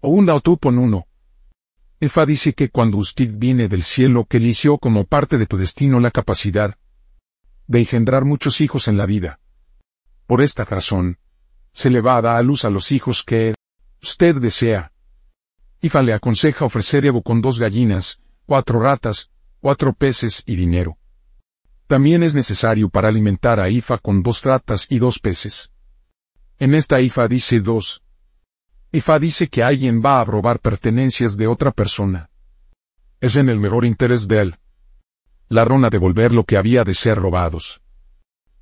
o una o tú pon uno. Efa dice que cuando usted viene del cielo que eligió como parte de tu destino la capacidad de engendrar muchos hijos en la vida. Por esta razón, se le va a dar a luz a los hijos que usted desea. Ifa le aconseja ofrecer Evo con dos gallinas, cuatro ratas, cuatro peces y dinero. También es necesario para alimentar a Ifa con dos ratas y dos peces. En esta Ifa dice dos. Ifa dice que alguien va a robar pertenencias de otra persona. Es en el mejor interés de él. Ladrón a devolver lo que había de ser robados.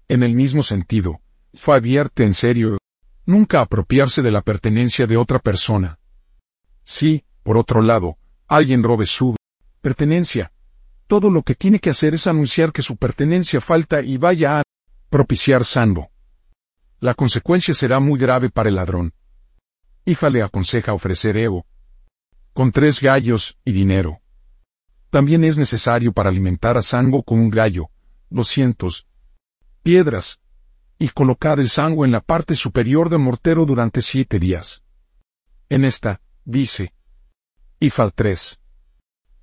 En el mismo sentido, Ifa advierte en serio, nunca apropiarse de la pertenencia de otra persona. Si, por otro lado, alguien robe su pertenencia, todo lo que tiene que hacer es anunciar que su pertenencia falta y vaya a propiciar salvo. La consecuencia será muy grave para el ladrón. Ifa le aconseja ofrecer Evo con tres gallos y dinero. También es necesario para alimentar a Sango con un gallo, doscientos piedras, y colocar el sango en la parte superior del mortero durante siete días. En esta, dice. IFA 3.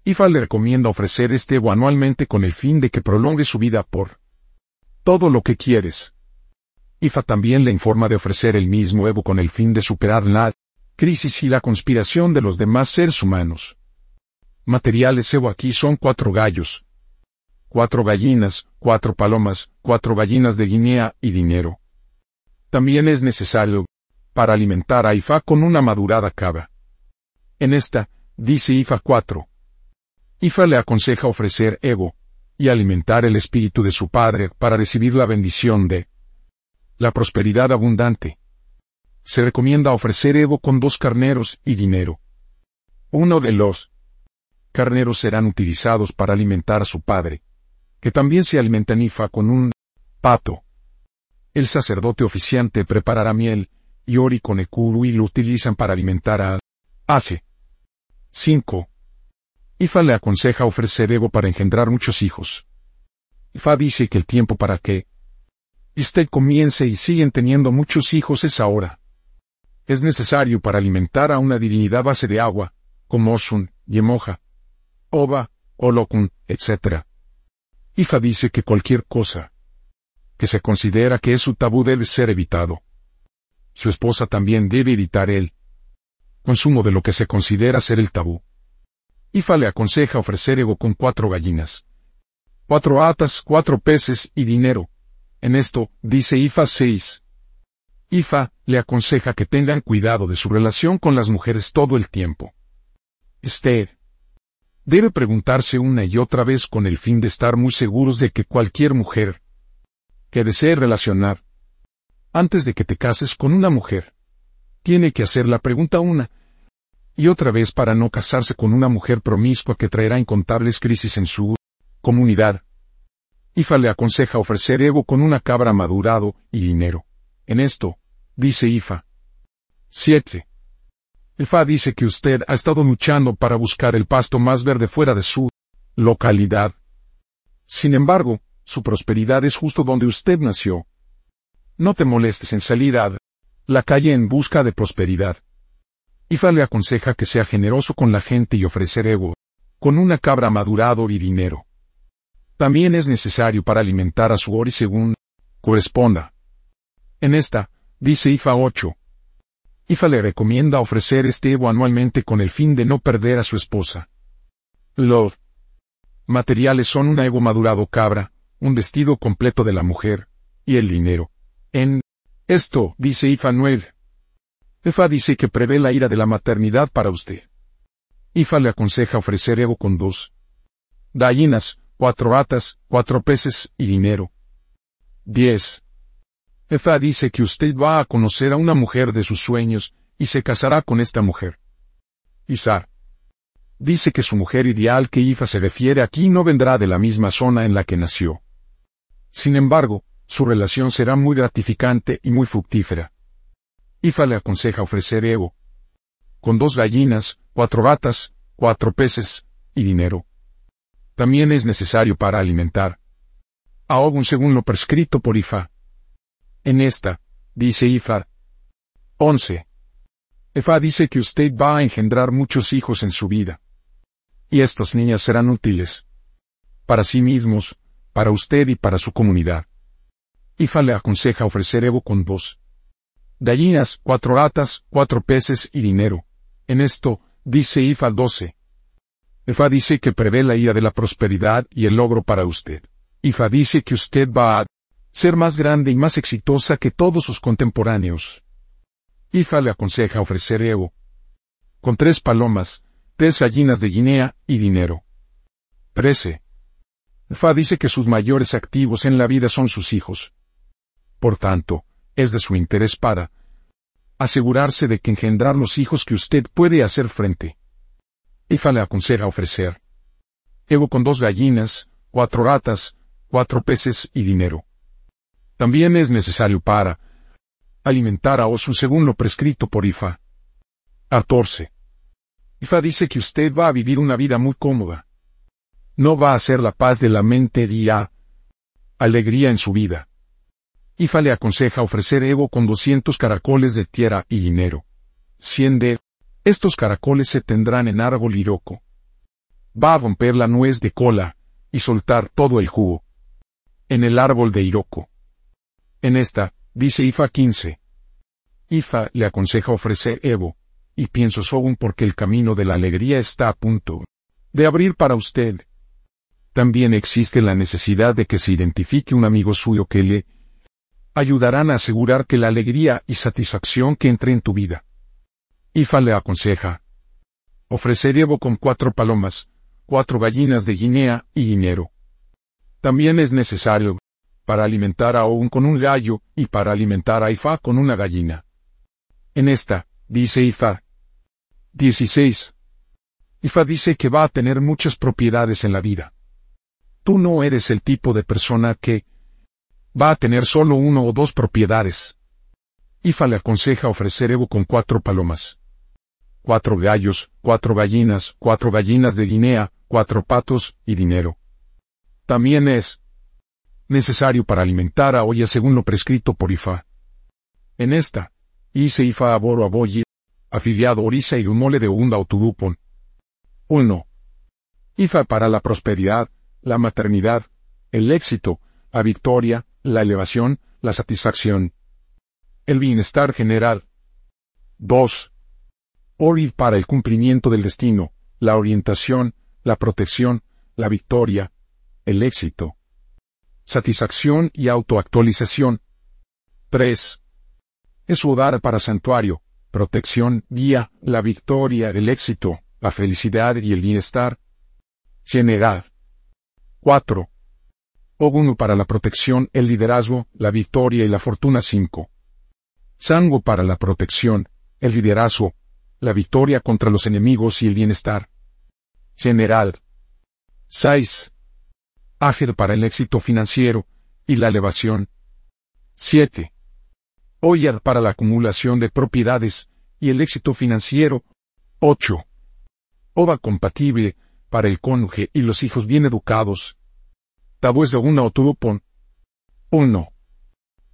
IFA le recomienda ofrecer este Evo anualmente con el fin de que prolongue su vida por todo lo que quieres. IFA también le informa de ofrecer el mismo Evo con el fin de superar la crisis y la conspiración de los demás seres humanos. Materiales Evo aquí son cuatro gallos, cuatro gallinas, cuatro palomas, cuatro gallinas de Guinea y dinero. También es necesario, para alimentar a Ifa con una madurada cava. En esta, dice Ifa 4. Ifa le aconseja ofrecer Evo, y alimentar el espíritu de su padre para recibir la bendición de la prosperidad abundante. Se recomienda ofrecer Evo con dos carneros y dinero. Uno de los carneros serán utilizados para alimentar a su padre, que también se alimenta Ifa con un pato. El sacerdote oficiante preparará miel, y ori con ekuru y lo utilizan para alimentar a Afe. 5. Ifa le aconseja ofrecer Evo para engendrar muchos hijos. Ifa dice que el tiempo para que usted comience y siguen teniendo muchos hijos es ahora. Es necesario para alimentar a una divinidad base de agua, como Osun, Yemoja, Oba, Olokun, etc. Ifa dice que cualquier cosa que se considera que es su tabú debe ser evitado. Su esposa también debe evitar el consumo de lo que se considera ser el tabú. Ifa le aconseja ofrecer ego con cuatro gallinas, cuatro atas, cuatro peces y dinero. En esto, dice Ifa 6. Ifa le aconseja que tengan cuidado de su relación con las mujeres todo el tiempo. Esther, debe preguntarse una y otra vez con el fin de estar muy seguros de que cualquier mujer que desee relacionar antes de que te cases con una mujer, tiene que hacer la pregunta una y otra vez para no casarse con una mujer promiscua que traerá incontables crisis en su comunidad. Ifa le aconseja ofrecer Evo con una cabra madurado y dinero. En esto, dice Ifa. 7. Ifa dice que usted ha estado luchando para buscar el pasto más verde fuera de su localidad. Sin embargo, su prosperidad es justo donde usted nació. No te molestes en salir a la calle en busca de prosperidad. Ifa le aconseja que sea generoso con la gente y ofrecer ego, con una cabra madurado y dinero. También es necesario para alimentar a su ori según corresponda. En esta, dice Ifa 8, IFA le recomienda ofrecer este Evo anualmente con el fin de no perder a su esposa. Los materiales son un Evo madurado cabra, un vestido completo de la mujer, y el dinero. En esto, dice IFA 9. IFA dice que prevé la ira de la maternidad para usted. IFA le aconseja ofrecer Evo con dos gallinas, cuatro atas, cuatro peces y dinero. 10. Efa dice que usted va a conocer a una mujer de sus sueños, y se casará con esta mujer. Isar. Dice que su mujer ideal que Ifa se refiere aquí no vendrá de la misma zona en la que nació. Sin embargo, su relación será muy gratificante y muy fructífera. Ifa le aconseja ofrecer Evo. Con dos gallinas, cuatro ratas, cuatro peces, y dinero. También es necesario para alimentar. A Ogun según lo prescrito por Ifa. En esta, dice Ifar. 11. Efa dice que usted va a engendrar muchos hijos en su vida. Y estos niños serán útiles. Para sí mismos, para usted y para su comunidad. Ifa le aconseja ofrecer Evo con dos gallinas, cuatro ratas, cuatro peces y dinero. En esto, dice Ifa 12. Ifa dice que prevé la ira de la prosperidad y el logro para usted. Ifa dice que usted va a ser más grande y más exitosa que todos sus contemporáneos. Ifa le aconseja ofrecer Evo. Con tres palomas, tres gallinas de Guinea y dinero. 13. Fa dice que sus mayores activos en la vida son sus hijos. Por tanto, es de su interés para asegurarse de que engendrar los hijos que usted puede hacer frente. Ifa le aconseja ofrecer Evo con dos gallinas, cuatro ratas, cuatro peces y dinero. También es necesario para alimentar a Osu según lo prescrito por Ifa. 14. Ifa dice que usted va a vivir una vida muy cómoda. No va a ser la paz de la mente día alegría en su vida. Ifa le aconseja ofrecer Evo con 200 caracoles de tierra y dinero. 100 de estos caracoles se tendrán en árbol iroco. Va a romper la nuez de cola y soltar todo el jugo. En el árbol de iroco. En esta, dice Ifa 15. Ifa le aconseja ofrecer Evo, y pienso aún porque el camino de la alegría está a punto de abrir para usted. También existe la necesidad de que se identifique un amigo suyo que le ayudarán a asegurar que la alegría y satisfacción que entre en tu vida. Ifa le aconseja ofrecer Evo con cuatro palomas, cuatro gallinas de Guinea y dinero. También es necesario para alimentar a Oun con un gallo, y para alimentar a Ifa con una gallina. En esta, dice Ifa. 16. Ifa dice que va a tener muchas propiedades en la vida. Tú no eres el tipo de persona que va a tener solo uno o dos propiedades. Ifa le aconseja ofrecer Evo con cuatro palomas. Cuatro gallos, cuatro gallinas, cuatro gallinas de Guinea, cuatro patos y dinero. También es, necesario para alimentar a Oya según lo prescrito por Ifa. En esta, hice Ifa aboro aboyi, afiliado Orisa y mole de Unda o Tudupon. 1. Ifa para la prosperidad, la maternidad, el éxito, la victoria, la elevación, la satisfacción. El bienestar general. 2. Orid para el cumplimiento del destino, la orientación, la protección, la victoria, el éxito satisfacción y autoactualización. 3. Es hogar para santuario, protección, guía, la victoria, el éxito, la felicidad y el bienestar. General. 4. Oguno para la protección, el liderazgo, la victoria y la fortuna 5. Sango para la protección, el liderazgo, la victoria contra los enemigos y el bienestar. General. 6. Áger para el éxito financiero y la elevación. 7. Oyad para la acumulación de propiedades y el éxito financiero. 8. Ova compatible para el cónyuge y los hijos bien educados. Tabues de una o pon. 1.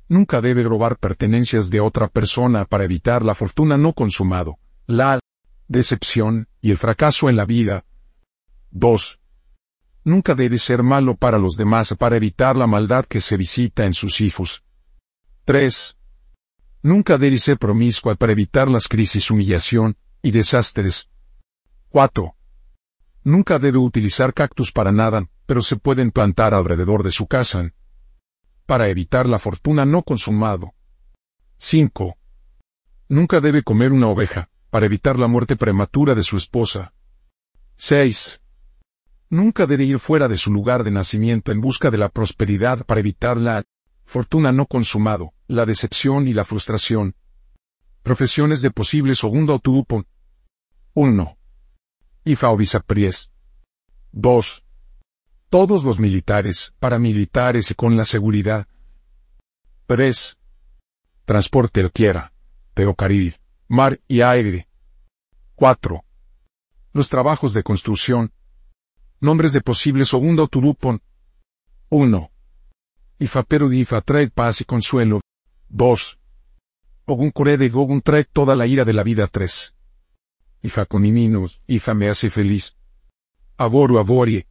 Nunca debe robar pertenencias de otra persona para evitar la fortuna no consumado, la decepción y el fracaso en la vida. 2. Nunca debe ser malo para los demás para evitar la maldad que se visita en sus hijos. 3. Nunca debe ser promiscua para evitar las crisis, humillación y desastres. 4. Nunca debe utilizar cactus para nada, pero se pueden plantar alrededor de su casa. Para evitar la fortuna no consumado. 5. Nunca debe comer una oveja, para evitar la muerte prematura de su esposa. 6. Nunca debe ir fuera de su lugar de nacimiento en busca de la prosperidad para evitar la fortuna no consumado, la decepción y la frustración. Profesiones de posible segundo tupo. 1. Ifa o Bisapries. 2. Todos los militares, paramilitares y con la seguridad. 3. Transporte el quiera, ferrocarril, mar y aire. 4. Los trabajos de construcción, Nombres de posible segundo turupon. 1. Ifa trae paz y consuelo. 2. Ogun Core de Gogun trae toda la ira de la vida 3. Ifa con Ifa me hace feliz. Aboru aborie.